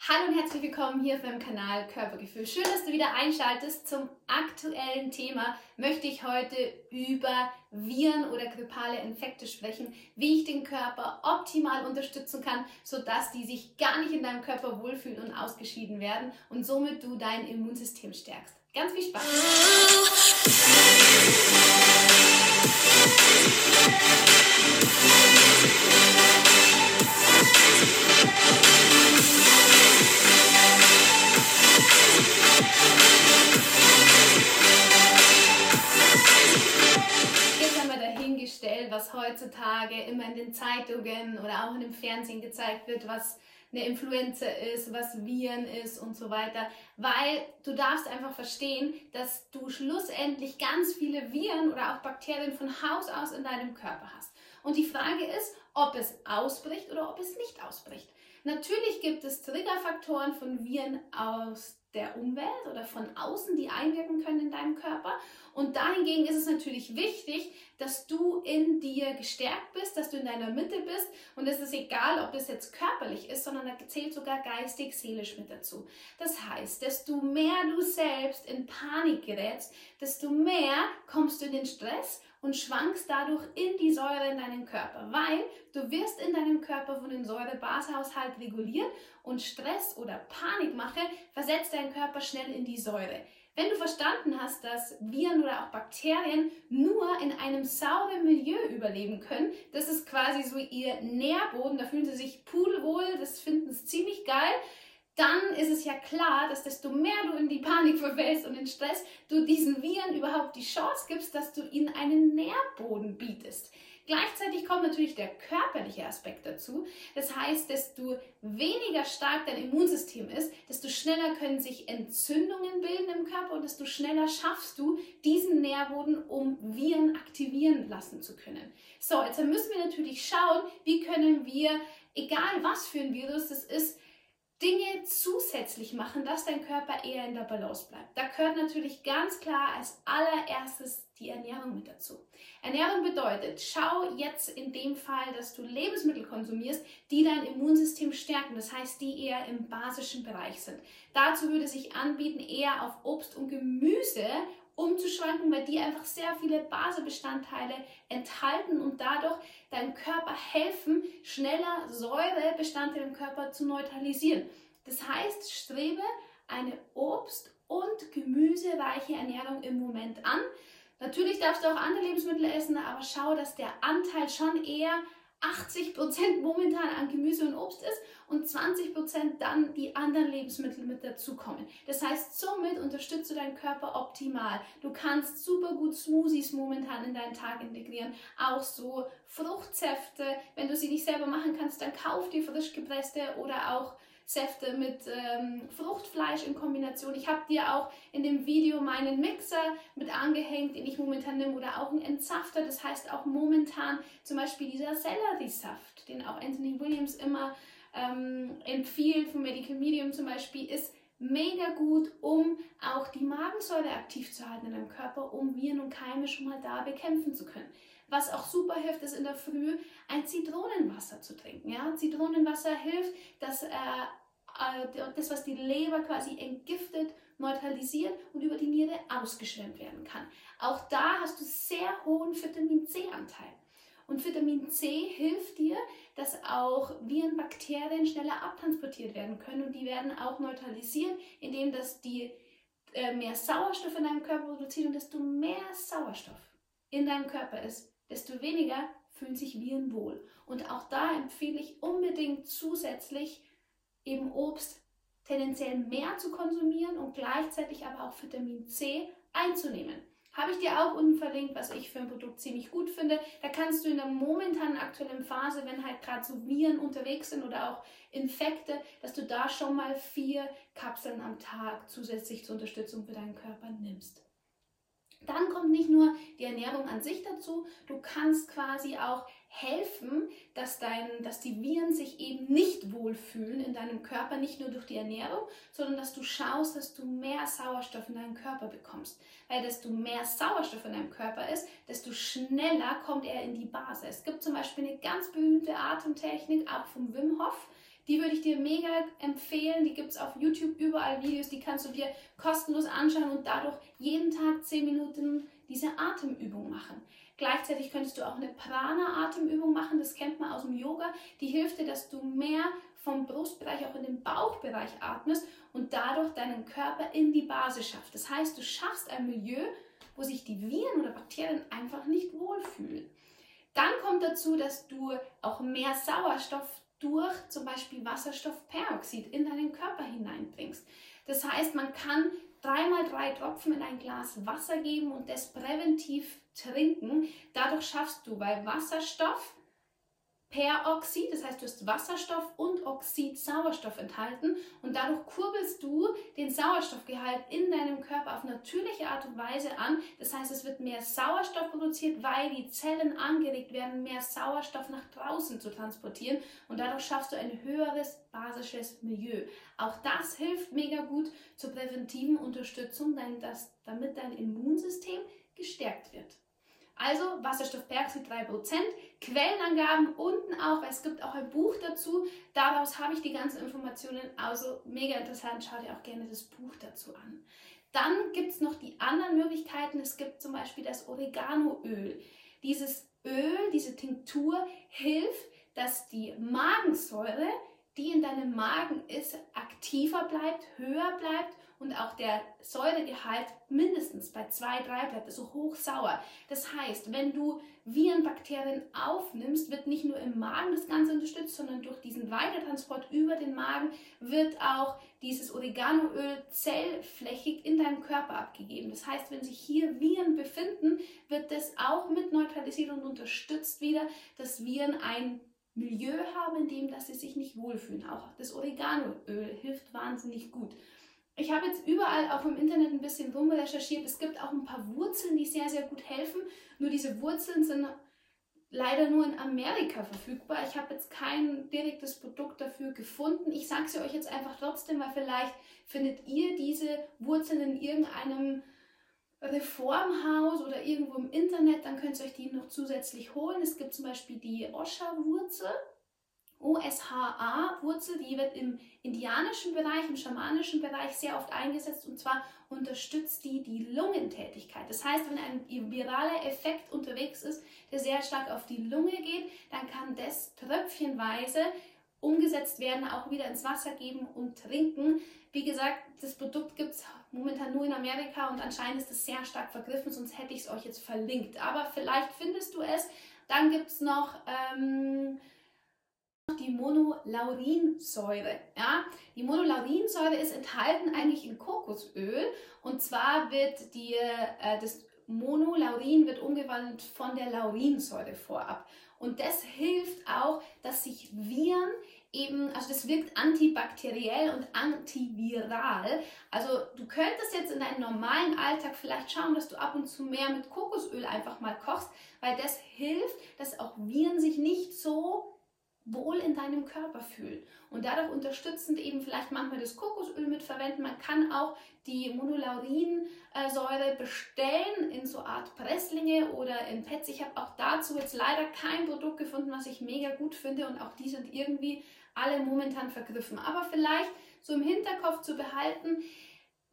Hallo und herzlich willkommen hier auf meinem Kanal Körpergefühl. Schön, dass du wieder einschaltest. Zum aktuellen Thema möchte ich heute über Viren oder grippale Infekte sprechen, wie ich den Körper optimal unterstützen kann, sodass die sich gar nicht in deinem Körper wohlfühlen und ausgeschieden werden und somit du dein Immunsystem stärkst. Ganz viel Spaß! Heutzutage immer in den Zeitungen oder auch in dem Fernsehen gezeigt wird, was eine Influenza ist, was Viren ist und so weiter, weil du darfst einfach verstehen, dass du schlussendlich ganz viele Viren oder auch Bakterien von Haus aus in deinem Körper hast. Und die Frage ist, ob es ausbricht oder ob es nicht ausbricht. Natürlich gibt es Triggerfaktoren von Viren aus der Umwelt oder von außen, die einwirken können in deinem Körper. Und dahingegen ist es natürlich wichtig, dass du in dir gestärkt bist, dass du in deiner Mitte bist. Und es ist egal, ob das jetzt körperlich ist, sondern da zählt sogar geistig, seelisch mit dazu. Das heißt, desto mehr du selbst in Panik gerätst, desto mehr kommst du in den Stress und schwankst dadurch in die Säure in deinen Körper, weil du wirst in deinem Körper von dem Säurebasehaushalt reguliert und Stress oder Panikmache versetzt deinen Körper schnell in die Säure. Wenn du verstanden hast, dass Viren oder auch Bakterien nur in einem sauren Milieu überleben können, das ist quasi so ihr Nährboden, da fühlen sie sich pudelwohl, das finden sie ziemlich geil, dann ist es ja klar, dass desto mehr du in die Panik verfällst und in Stress, du diesen Viren überhaupt die Chance gibst, dass du ihnen einen Nährboden bietest. Gleichzeitig kommt natürlich der körperliche Aspekt dazu. Das heißt, desto weniger stark dein Immunsystem ist, desto schneller können sich Entzündungen bilden im Körper und desto schneller schaffst du diesen Nährboden, um Viren aktivieren lassen zu können. So, jetzt müssen wir natürlich schauen, wie können wir, egal was für ein Virus das ist, Dinge zusätzlich machen, dass dein Körper eher in der Balance bleibt. Da gehört natürlich ganz klar als allererstes die Ernährung mit dazu. Ernährung bedeutet, schau jetzt in dem Fall, dass du Lebensmittel konsumierst, die dein Immunsystem stärken, das heißt, die eher im basischen Bereich sind. Dazu würde sich anbieten, eher auf Obst und Gemüse umzuschwanken, weil die einfach sehr viele Basisbestandteile enthalten und dadurch deinem Körper helfen, schneller Säurebestandteile im Körper zu neutralisieren. Das heißt, strebe eine Obst- und gemüsereiche Ernährung im Moment an. Natürlich darfst du auch andere Lebensmittel essen, aber schau, dass der Anteil schon eher 80% momentan an Gemüse und Obst ist und 20% dann die anderen Lebensmittel mit dazukommen. Das heißt, somit unterstützt du deinen Körper optimal. Du kannst super gut Smoothies momentan in deinen Tag integrieren, auch so Fruchtsäfte. Wenn du sie nicht selber machen kannst, dann kauf dir frisch gepresste oder auch Säfte mit ähm, Fruchtfleisch in Kombination. Ich habe dir auch in dem Video meinen Mixer mit angehängt, den ich momentan nehme, oder auch einen Entsafter. Das heißt auch momentan zum Beispiel dieser Selleriesaft, den auch Anthony Williams immer ähm, empfiehlt, von Medical Medium zum Beispiel, ist mega gut, um auch die Magensäure aktiv zu halten in deinem Körper, um Viren und Keime schon mal da bekämpfen zu können. Was auch super hilft, ist in der Früh ein Zitronenwasser zu trinken. Ja? Zitronenwasser hilft, dass äh, äh, das, was die Leber quasi entgiftet, neutralisiert und über die Niere ausgeschwemmt werden kann. Auch da hast du sehr hohen Vitamin C-Anteil. Und Vitamin C hilft dir, dass auch Viren, Bakterien schneller abtransportiert werden können und die werden auch neutralisiert, indem dass die äh, mehr Sauerstoff in deinem Körper produziert und desto mehr Sauerstoff in deinem Körper ist, desto weniger fühlen sich Viren wohl. Und auch da empfehle ich unbedingt zusätzlich eben Obst tendenziell mehr zu konsumieren und gleichzeitig aber auch Vitamin C einzunehmen. Habe ich dir auch unten verlinkt, was ich für ein Produkt ziemlich gut finde. Da kannst du in der momentanen aktuellen Phase, wenn halt gerade so Viren unterwegs sind oder auch Infekte, dass du da schon mal vier Kapseln am Tag zusätzlich zur Unterstützung für deinen Körper nimmst. Dann kommt nicht nur die Ernährung an sich dazu, du kannst quasi auch helfen, dass, dein, dass die Viren sich eben nicht wohlfühlen in deinem Körper, nicht nur durch die Ernährung, sondern dass du schaust, dass du mehr Sauerstoff in deinen Körper bekommst. Weil desto mehr Sauerstoff in deinem Körper ist, desto schneller kommt er in die Basis. Es gibt zum Beispiel eine ganz berühmte Atemtechnik, auch vom Wim Hof, Die würde ich dir mega empfehlen. Die gibt es auf YouTube überall Videos, die kannst du dir kostenlos anschauen und dadurch jeden Tag 10 Minuten diese Atemübung machen. Gleichzeitig könntest du auch eine Prana-Atemübung machen, das kennt man aus dem Yoga. Die hilft dir, dass du mehr vom Brustbereich auch in den Bauchbereich atmest und dadurch deinen Körper in die Basis schaffst. Das heißt, du schaffst ein Milieu, wo sich die Viren oder Bakterien einfach nicht wohlfühlen. Dann kommt dazu, dass du auch mehr Sauerstoff durch zum Beispiel Wasserstoffperoxid in deinen Körper hineinbringst. Das heißt, man kann dreimal drei Tropfen in ein Glas Wasser geben und das präventiv trinken. Dadurch schaffst du, weil Wasserstoff Peroxid, das heißt, du hast Wasserstoff und Oxid Sauerstoff enthalten und dadurch kurbelst du den Sauerstoffgehalt in deinem Körper auf natürliche Art und Weise an. Das heißt, es wird mehr Sauerstoff produziert, weil die Zellen angeregt werden, mehr Sauerstoff nach draußen zu transportieren und dadurch schaffst du ein höheres basisches Milieu. Auch das hilft mega gut zur präventiven Unterstützung, damit dein Immunsystem gestärkt wird. Also Wasserstoffperoxid 3%, Quellenangaben unten auch, weil es gibt auch ein Buch dazu. Daraus habe ich die ganzen Informationen, also mega interessant, schau dir auch gerne das Buch dazu an. Dann gibt es noch die anderen Möglichkeiten. Es gibt zum Beispiel das Oreganoöl. Dieses Öl, diese Tinktur hilft, dass die Magensäure, die in deinem Magen ist, aktiver bleibt, höher bleibt und auch der Säuregehalt mindestens bei 2, 3 bleibt, also hochsauer. Das heißt, wenn du Viren, Bakterien aufnimmst, wird nicht nur im Magen das Ganze unterstützt, sondern durch diesen Weitertransport über den Magen wird auch dieses Oreganoöl zellflächig in deinem Körper abgegeben. Das heißt, wenn sich hier Viren befinden, wird das auch mit neutralisiert und unterstützt wieder, dass Viren ein Milieu haben, in dem dass sie sich nicht wohlfühlen. Auch das Oreganoöl hilft wahnsinnig gut. Ich habe jetzt überall auch im Internet ein bisschen rumrecherchiert. Es gibt auch ein paar Wurzeln, die sehr, sehr gut helfen. Nur diese Wurzeln sind leider nur in Amerika verfügbar. Ich habe jetzt kein direktes Produkt dafür gefunden. Ich sage sie euch jetzt einfach trotzdem, weil vielleicht findet ihr diese Wurzeln in irgendeinem Reformhaus oder irgendwo im Internet, dann könnt ihr euch die noch zusätzlich holen. Es gibt zum Beispiel die Osha-Wurzel. OSHA-Wurzel, die wird im indianischen Bereich, im schamanischen Bereich sehr oft eingesetzt und zwar unterstützt die die Lungentätigkeit. Das heißt, wenn ein viraler Effekt unterwegs ist, der sehr stark auf die Lunge geht, dann kann das tröpfchenweise umgesetzt werden, auch wieder ins Wasser geben und trinken. Wie gesagt, das Produkt gibt es momentan nur in Amerika und anscheinend ist es sehr stark vergriffen, sonst hätte ich es euch jetzt verlinkt. Aber vielleicht findest du es. Dann gibt es noch... Ähm, die Monolaurinsäure. Ja? Die Monolaurinsäure ist enthalten eigentlich in Kokosöl und zwar wird die, äh, das Monolaurin wird umgewandelt von der Laurinsäure vorab. Und das hilft auch, dass sich Viren eben, also das wirkt antibakteriell und antiviral. Also du könntest jetzt in deinem normalen Alltag vielleicht schauen, dass du ab und zu mehr mit Kokosöl einfach mal kochst, weil das hilft, dass auch Viren sich nicht so wohl in deinem Körper fühlen. Und dadurch unterstützend eben vielleicht manchmal das Kokosöl mitverwenden. Man kann auch die Monolaurinsäure bestellen in so Art Presslinge oder in Pets. Ich habe auch dazu jetzt leider kein Produkt gefunden, was ich mega gut finde und auch die sind irgendwie alle momentan vergriffen. Aber vielleicht so im Hinterkopf zu behalten,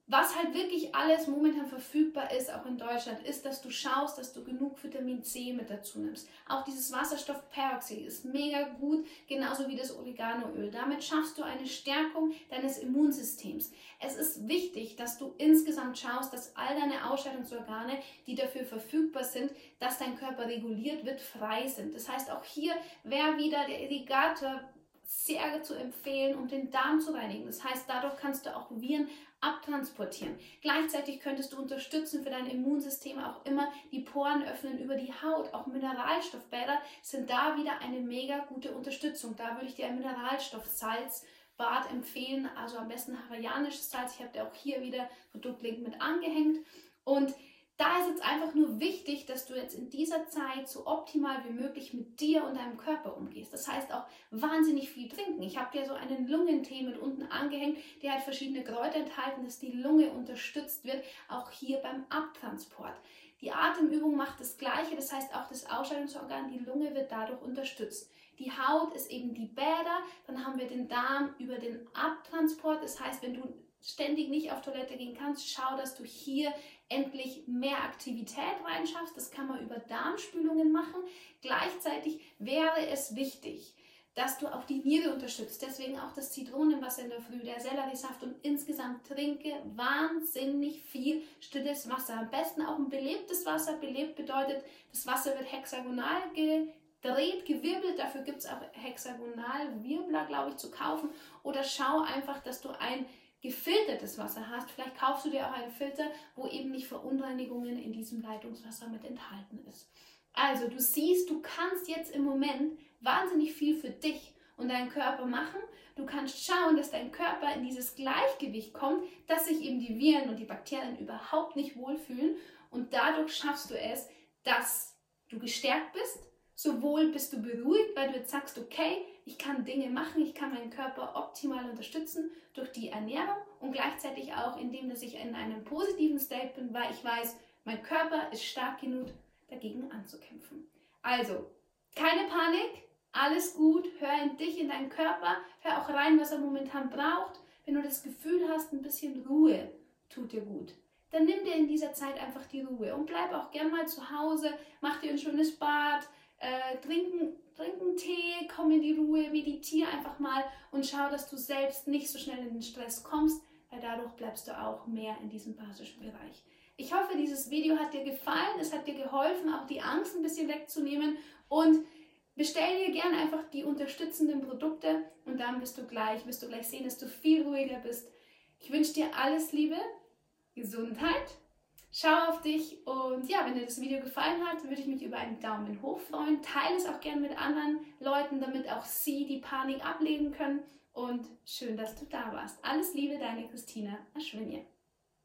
was halt wirklich alles momentan verfügbar ist, auch in Deutschland, ist, dass du schaust, dass du genug Vitamin C mit dazu nimmst. Auch dieses Wasserstoffperoxid ist mega gut, genauso wie das Oreganoöl. Damit schaffst du eine Stärkung deines Immunsystems. Es ist wichtig, dass du insgesamt schaust, dass all deine Ausscheidungsorgane, die dafür verfügbar sind, dass dein Körper reguliert wird, frei sind. Das heißt, auch hier wäre wieder der Irrigator sehr zu empfehlen, um den Darm zu reinigen. Das heißt, dadurch kannst du auch Viren abtransportieren. Gleichzeitig könntest du unterstützen für dein Immunsystem auch immer die Poren öffnen über die Haut. Auch Mineralstoffbäder sind da wieder eine mega gute Unterstützung. Da würde ich dir ein Mineralstoffsalzbad empfehlen, also am besten hawaiianisches Salz. Ich habe dir auch hier wieder Produktlink mit angehängt. Und da ist es einfach nur wichtig, dass du jetzt in dieser Zeit so optimal wie möglich mit dir und deinem Körper umgehst. Das heißt auch wahnsinnig viel trinken. Ich habe dir so einen Lungentee mit unten angehängt, der hat verschiedene Kräuter enthalten, dass die Lunge unterstützt wird, auch hier beim Abtransport. Die Atemübung macht das Gleiche, das heißt auch das Ausscheidungsorgan, die Lunge wird dadurch unterstützt. Die Haut ist eben die Bäder, dann haben wir den Darm über den Abtransport. Das heißt, wenn du ständig nicht auf Toilette gehen kannst, schau, dass du hier endlich mehr Aktivität reinschaffst. Das kann man über Darmspülungen machen. Gleichzeitig wäre es wichtig, dass du auch die Niere unterstützt. Deswegen auch das Zitronenwasser in der Früh, der Selleriesaft und insgesamt trinke wahnsinnig viel stilles Wasser. Am besten auch ein belebtes Wasser. Belebt bedeutet, das Wasser wird hexagonal gedreht, gewirbelt. Dafür gibt es auch Hexagonalwirbler, glaube ich, zu kaufen. Oder schau einfach, dass du ein gefiltertes Wasser hast. Vielleicht kaufst du dir auch einen Filter, wo eben nicht Verunreinigungen in diesem Leitungswasser mit enthalten ist. Also du siehst, du kannst jetzt im Moment wahnsinnig viel für dich und deinen Körper machen. Du kannst schauen, dass dein Körper in dieses Gleichgewicht kommt, dass sich eben die Viren und die Bakterien überhaupt nicht wohlfühlen und dadurch schaffst du es, dass du gestärkt bist. Sowohl bist du beruhigt, weil du jetzt sagst, okay, ich kann Dinge machen, ich kann meinen Körper optimal unterstützen durch die Ernährung und gleichzeitig auch, indem dass ich in einem positiven State bin, weil ich weiß, mein Körper ist stark genug, dagegen anzukämpfen. Also, keine Panik, alles gut, hör in dich, in deinen Körper, hör auch rein, was er momentan braucht. Wenn du das Gefühl hast, ein bisschen Ruhe tut dir gut, dann nimm dir in dieser Zeit einfach die Ruhe und bleib auch gern mal zu Hause, mach dir ein schönes Bad, äh, trinken, trinken Tee, komm in die Ruhe, meditiere einfach mal und schau, dass du selbst nicht so schnell in den Stress kommst, weil dadurch bleibst du auch mehr in diesem basischen Bereich. Ich hoffe, dieses Video hat dir gefallen, es hat dir geholfen, auch die Angst ein bisschen wegzunehmen und bestell dir gerne einfach die unterstützenden Produkte und dann bist du gleich, wirst du gleich sehen, dass du viel ruhiger bist. Ich wünsche dir alles Liebe, Gesundheit, schau auf dich und ja, wenn dir das Video gefallen hat, würde ich mich über einen Daumen hoch freuen. Teile es auch gerne mit anderen Leuten, damit auch sie die Panik ablegen können und schön, dass du da warst. Alles Liebe, deine Christina Aschwinje.